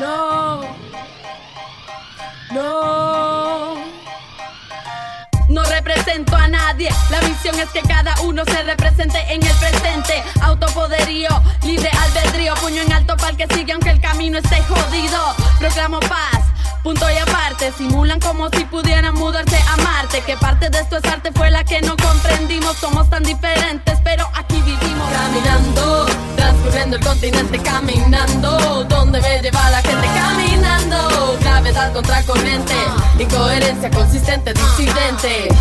No. No. No represento a nadie, la misión es que cada uno se represente en el presente. Autopoderío, libre albedrío, puño en alto para que sigue aunque el camino esté jodido. Proclamo paz, punto y aparte. Simulan como si pudieran mudarse a Marte. Que parte de esto es arte fue la que no comprendimos. Somos tan diferentes, pero aquí vivimos. Caminando, transcurriendo el continente, caminando. Donde me lleva consistente, disidente.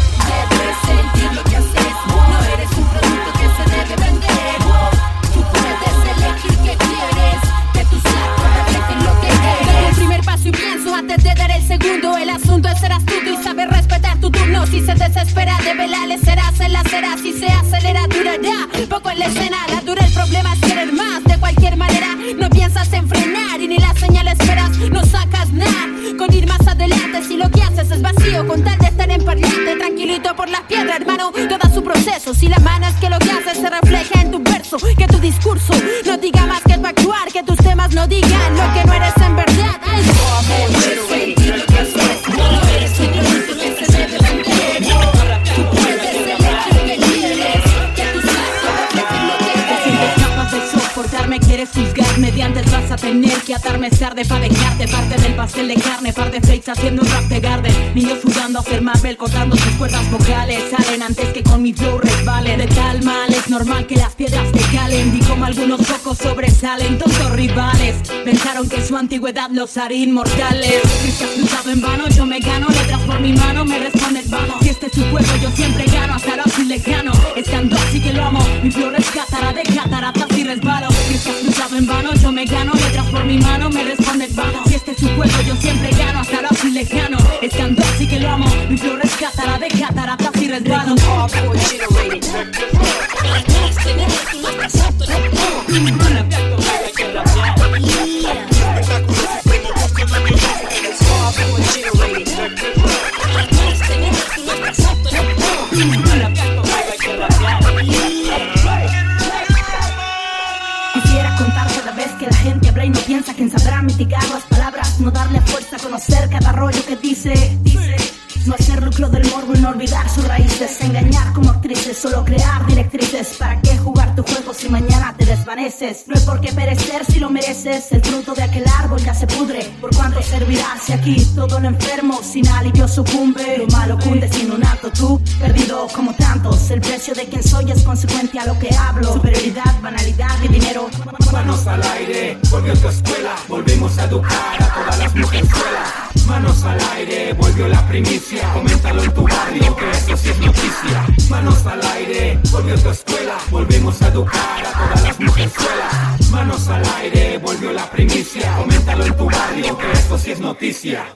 Por las piedras, hermano. Todo su proceso. Si la mano es que lo que haces se refleja en tu verso, que tu discurso no diga más que tu actuar, que tus temas no digan lo que no eres que atarme tarde para dejarte Parte del pastel de carne, par de haciendo un rap de garden. Niños jugando a hacer Marvel, cortando sus cuerdas vocales Salen antes que con mi flow resbalen De tal es normal que las piedras te calen. Y como algunos pocos sobresalen, tontos rivales Pensaron que su antigüedad los haría inmortales Si has luchado en vano, yo me gano Letras por mi mano, me responde el vano. Si este es su juego, yo siempre gano Hasta ahora soy lejano, estando así que lo amo. Mi flow rescatará de cataratas y resbalo. Si estás luchado en vano, yo me gano Letras por mi mano, me responde el es su juego, yo siempre gano Hasta ahora soy lejano, estando así que lo amo Mi flow rescatará de cataratas y resbalo No hay por qué perecer si lo mereces, el fruto si aquí todo lo enfermo sin alivio sucumbe? Lo malo cunde sin un acto, tú perdido como tantos. El precio de quien soy es consecuente a lo que hablo. Superioridad, banalidad y dinero. Manos al aire, volvió tu escuela, volvimos a educar a todas las mujerzuelas. Manos al aire, volvió la primicia, coméntalo en tu barrio que eso sí es noticia. Manos al aire, volvió tu escuela, volvimos a educar a todas las mujerzuelas. Manos al aire, volvió la primicia, coméntalo en tu barrio que eso sí es noticia. El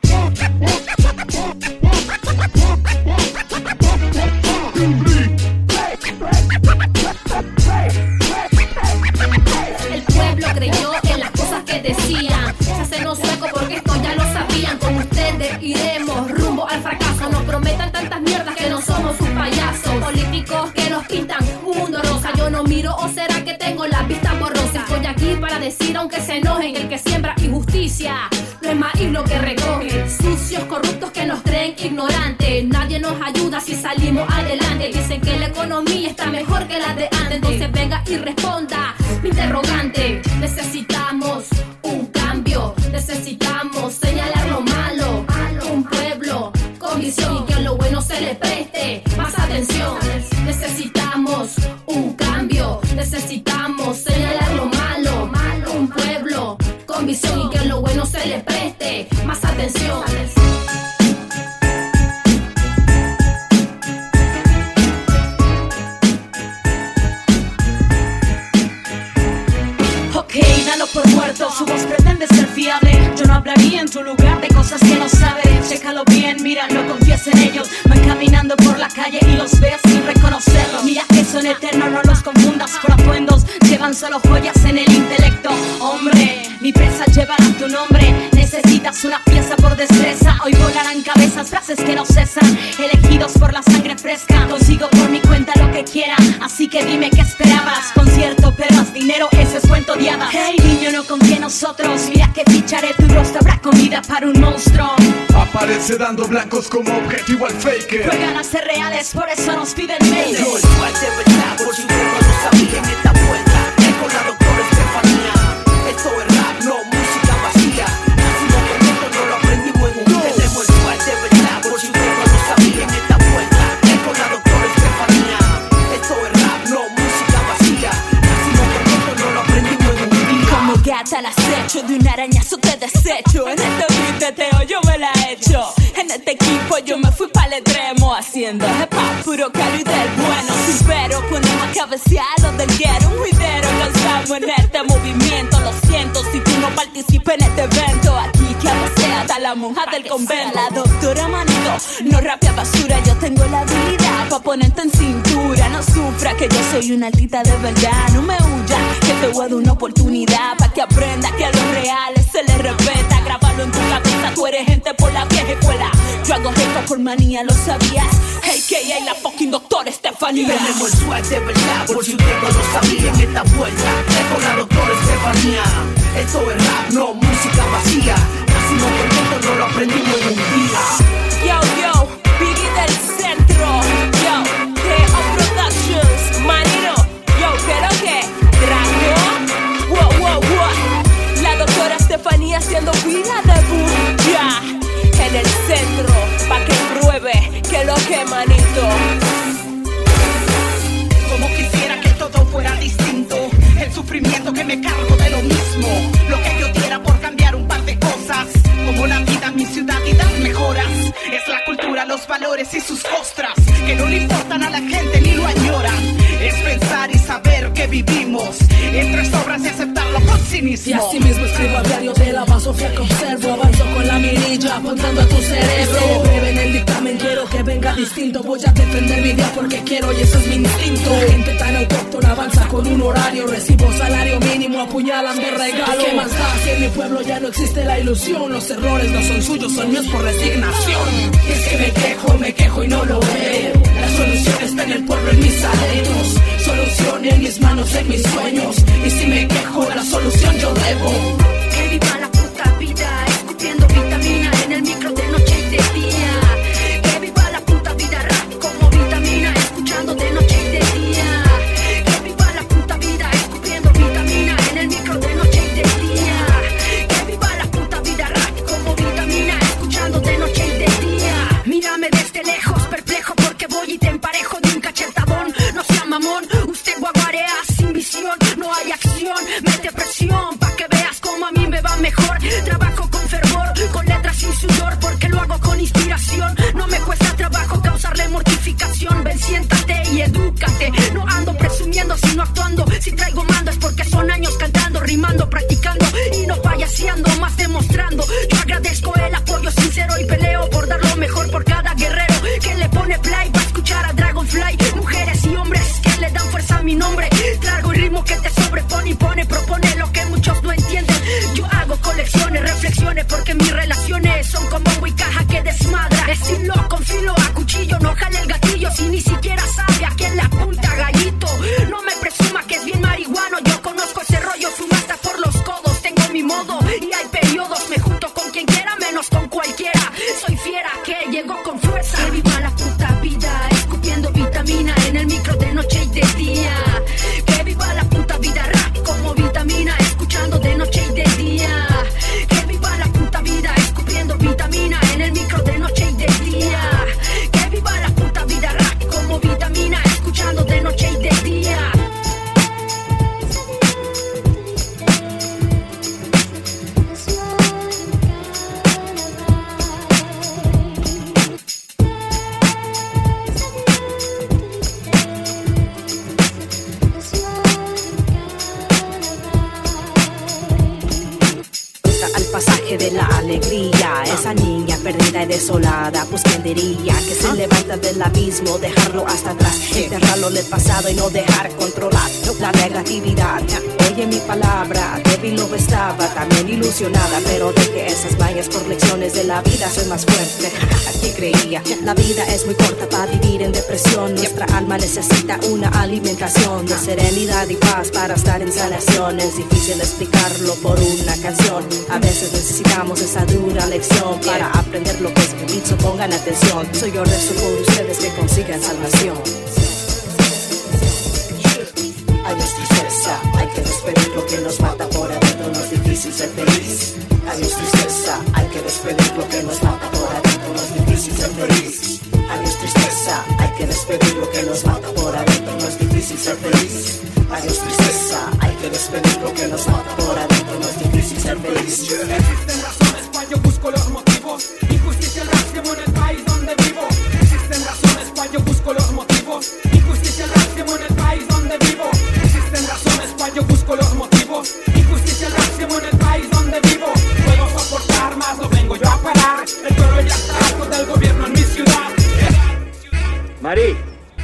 Dicen que la economía está mejor que la de antes. Entonces venga y responda mi interrogante. Necesitamos hablaría en tu lugar de cosas que no sabes. Chécalo bien, mira, no confíes en ellos. Van caminando por la calle y los ves sin reconocerlos Mira que son eternos, no los confundas. Por atuendos Llevan solo joyas en el intelecto. Hombre, mi presa llevará tu nombre. Necesitas una pieza por destreza. Hoy volarán cabezas, frases que no cesan. Elegidos por la sangre fresca. Consigo por mi cuenta lo que quiera. Así que dime qué esperabas. Concierto, perras, dinero, ese es cuento de hadas. Hey niño, no confía en nosotros. Mira que ficharé tu Sedando blancos como objetivo al faker. Juegan a ser reales, por eso nos piden mails Yo el swag de verdad, por si no lo sabía en esta vuelta. Con la doctora Estefanía. Esto es rap, no música vacía. Nacimos con esto, no lo aprendimos en un Tenemos el swag de verdad, por si no lo sabía en esta vuelta. Con la doctora Estefanía. Esto es rap, no música vacía. Nacimos con esto, no lo aprendimos en un día Como gata al acecho de un arañazo te desecho el extremo Haciendo hip hop puro caro y del bueno Pero ponemos a cabecear los del guero. Un juidero lanzamos en este movimiento. Lo siento si tú no participas en este evento. Aquí que sea hasta la monja del convento. La doctora Manito no rapia basura Yo tengo la habilidad pa' ponerte en cintura. No sufra que yo soy una altita de verdad. No me huya que te voy a dar una oportunidad Pa' que aprenda que a los reales se les respeta. Grábalo en tu cabeza, tú eres gente por la vieja escuela Yo hago esto por manía, ¿lo sabías? AKA la fucking doctora Estefanía Tenemos el swag de verdad, por si usted no lo sabía en esta vuelta con la doctora Estefanía Esto es rap, no música vacía. Nacimos con esto, no lo aprendimos en un día. Yo, yo, Biggie del centro. Yo, T.O. Productions. Manino, yo, pero que Draco Wow, wow, wow. La doctora Estefanía haciendo vida de boom en el centro Pa' que pruebe que lo que manito. Como quisiera que todo fuera distinto El sufrimiento que me cargo de lo mismo. Lo que yo diera por cambiar un par de cosas Como la vida, mi ciudad y dar mejoras. Es la cultura, los valores y sus costras Que no le importan a la gente ni lo añoran. Es pensar y saber que vivimos Entre sobras y aceptarlo con cinismo. Y así mismo escribo a diario de la apuntando a tu cerebro. Breve en el dictamen quiero que venga distinto. Voy a defender mi idea porque quiero y ese es mi instinto. Gente tan autóctona avanza con un horario. Recibo salario mínimo, apuñalan de regalo. ¿Qué más da si en mi pueblo ya no existe la ilusión? Los errores no son suyos, son míos por resignación. Y es que me quejo, me quejo y no lo veo. La solución está en el pueblo, en mis adentros. Solución en mis manos, en mis sueños porque mis relaciones son como pasado y no dejar controlar. No, la negatividad. Oye mi palabra, débil lo estaba, también ilusionada, pero de que esas vallas por lecciones de la vida soy más fuerte. Aquí creía, la vida es muy corta para vivir en depresión. Nuestra alma necesita una alimentación de serenidad y paz para estar en sanación. Es difícil explicarlo por una canción. A veces necesitamos esa dura lección para aprender lo que es vivir. Pongan atención. Soy yo rezo por ustedes que consigan salvación. Hay tristeza, hay que despedir lo que nos mata por adentro, no es difícil ser feliz. Hay tristeza, hay que despedir lo que nos mata por adentro, no es difícil ser feliz. Hay tristeza, hay que despedir lo que nos mata por adentro, no es difícil ser feliz. Hay tristeza, hay que despedir lo que nos mata por adentro, no es difícil ser feliz. Existen razones para yo busco los motivos. Injusticia al máximo Mari,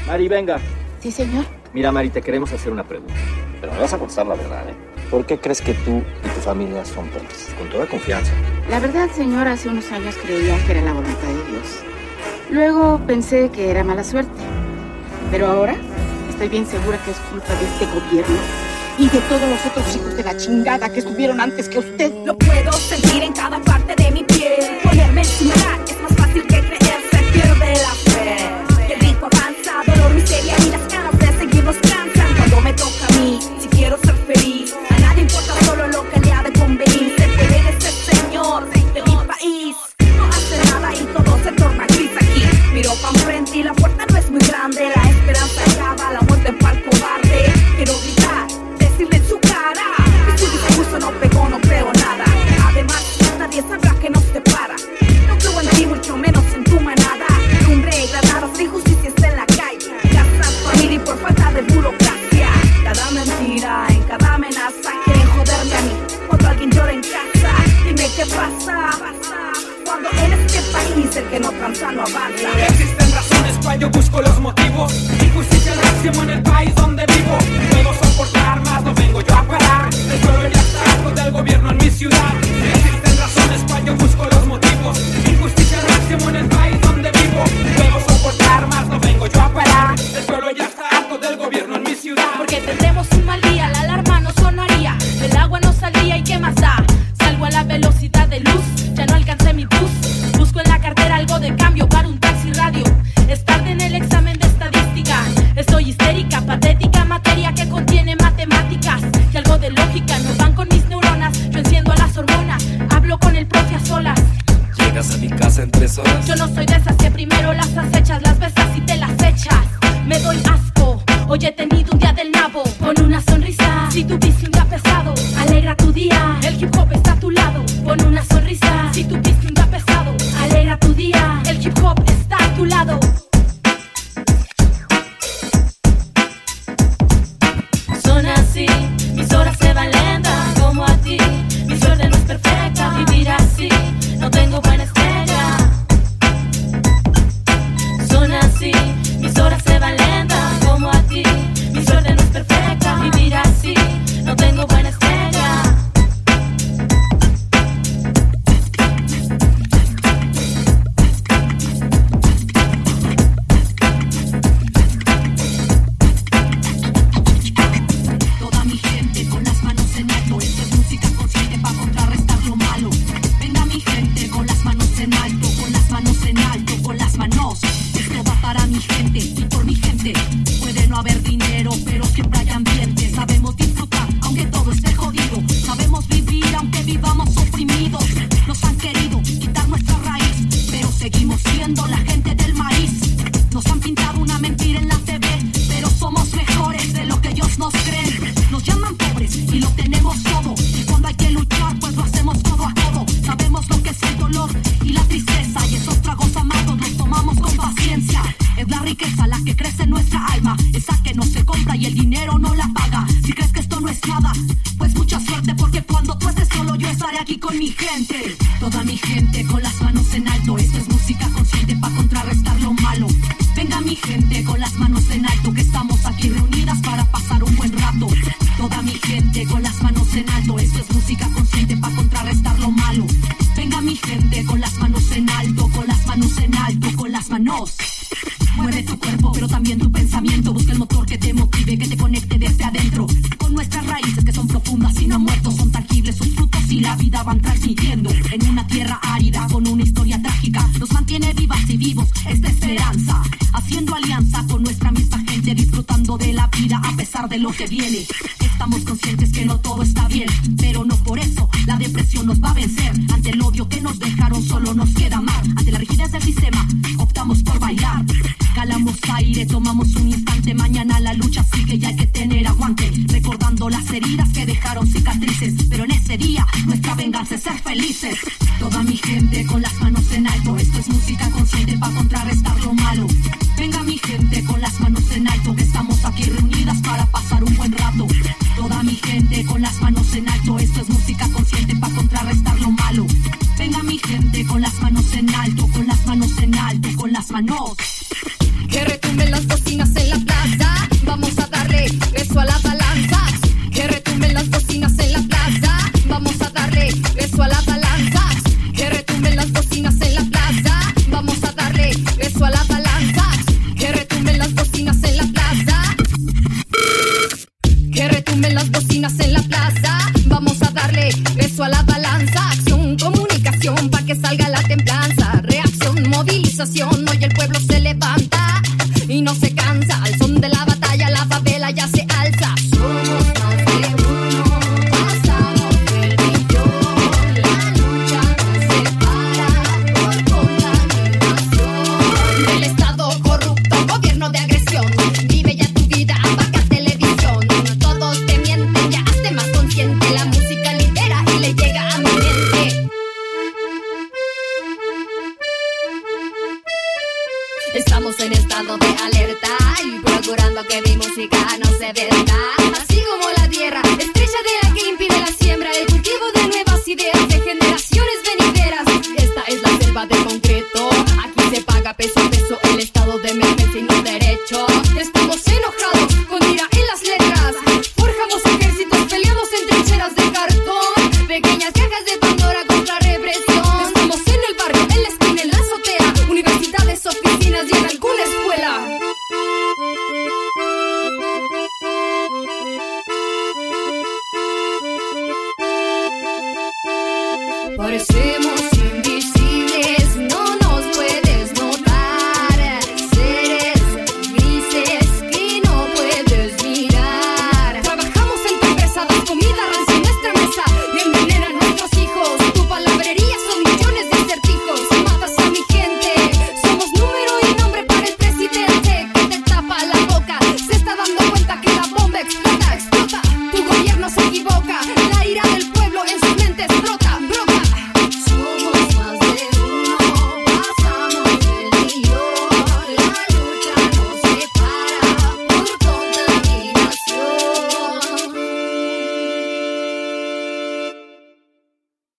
Mari, venga. Sí, señor. Mira, Mari, te queremos hacer una pregunta. Pero me vas a contestar la verdad, ¿eh? ¿Por qué crees que tú y tu familia son pobres? Con toda confianza. La verdad, señor, hace unos años creía que era la voluntad de Dios. Luego pensé que era mala suerte. Pero ahora estoy bien segura que es culpa de este gobierno y de todos los otros hijos de la chingada que estuvieron antes que usted. Lo puedo sentir en cada parte de no avanza. Existen razones para yo busco los motivos. Injusticia máximo en el país donde vivo. Puedo soportar más, no vengo yo a parar. El ya está del gobierno en mi ciudad. Y la tristeza. Y esos tragos amados los tomamos con paciencia. Es la riqueza la que crece en nuestra alma. Esa que no se compra y el dinero no la paga. Si crees que esto no es nada, pues mucha suerte. Porque cuando tú estés solo, yo estaré aquí con mi gente. Toda mi gente con las manos en alto. Esto es música consciente para contrarrestar lo malo. Venga mi gente con las manos en alto. Que estamos aquí reunidas para pasar un buen rato. manos en alto. Esto es música consciente para contrarrestar alto, con las manos. Mueve tu cuerpo, pero también tu pensamiento. Busca el motor que te motive, que te conecte desde adentro. Con nuestras raíces que son profundas y no muertos, son tangibles sus frutos y la vida van transmitiendo. En una tierra árida con una historia trágica, nos mantiene vivas y vivos esta esperanza. Haciendo alianza con nuestra misma gente, disfrutando de la vida a pesar de lo que viene. Estamos conscientes que no todo está bien, pero no por eso la depresión nos va a vencer. Ante el odio que nos dejaron, solo nos queda amar. Ante la rigidez del sistema, optamos por bailar. Calamos aire, tomamos un instante. Mañana la lucha sigue y hay que tener aguante. Recordando las heridas que dejaron cicatrices. Pero en ese día, nuestra venganza es ser felices. Toda mi gente con las manos en alto. Esto es música consciente para contrarrestar lo malo. Venga mi gente con las manos en alto. Que estamos aquí reunidas para pasar un buen rato. Toda mi gente con las manos en alto. Esto es música consciente para contrarrestar lo malo. Venga mi gente con las manos en alto, con las manos en alto, con las manos. Que retumben las bocinas en la plaza. Vamos a darle beso a la balanza. Que retumben las bocinas en la plaza. Vamos a derecho. Estamos enojados con ira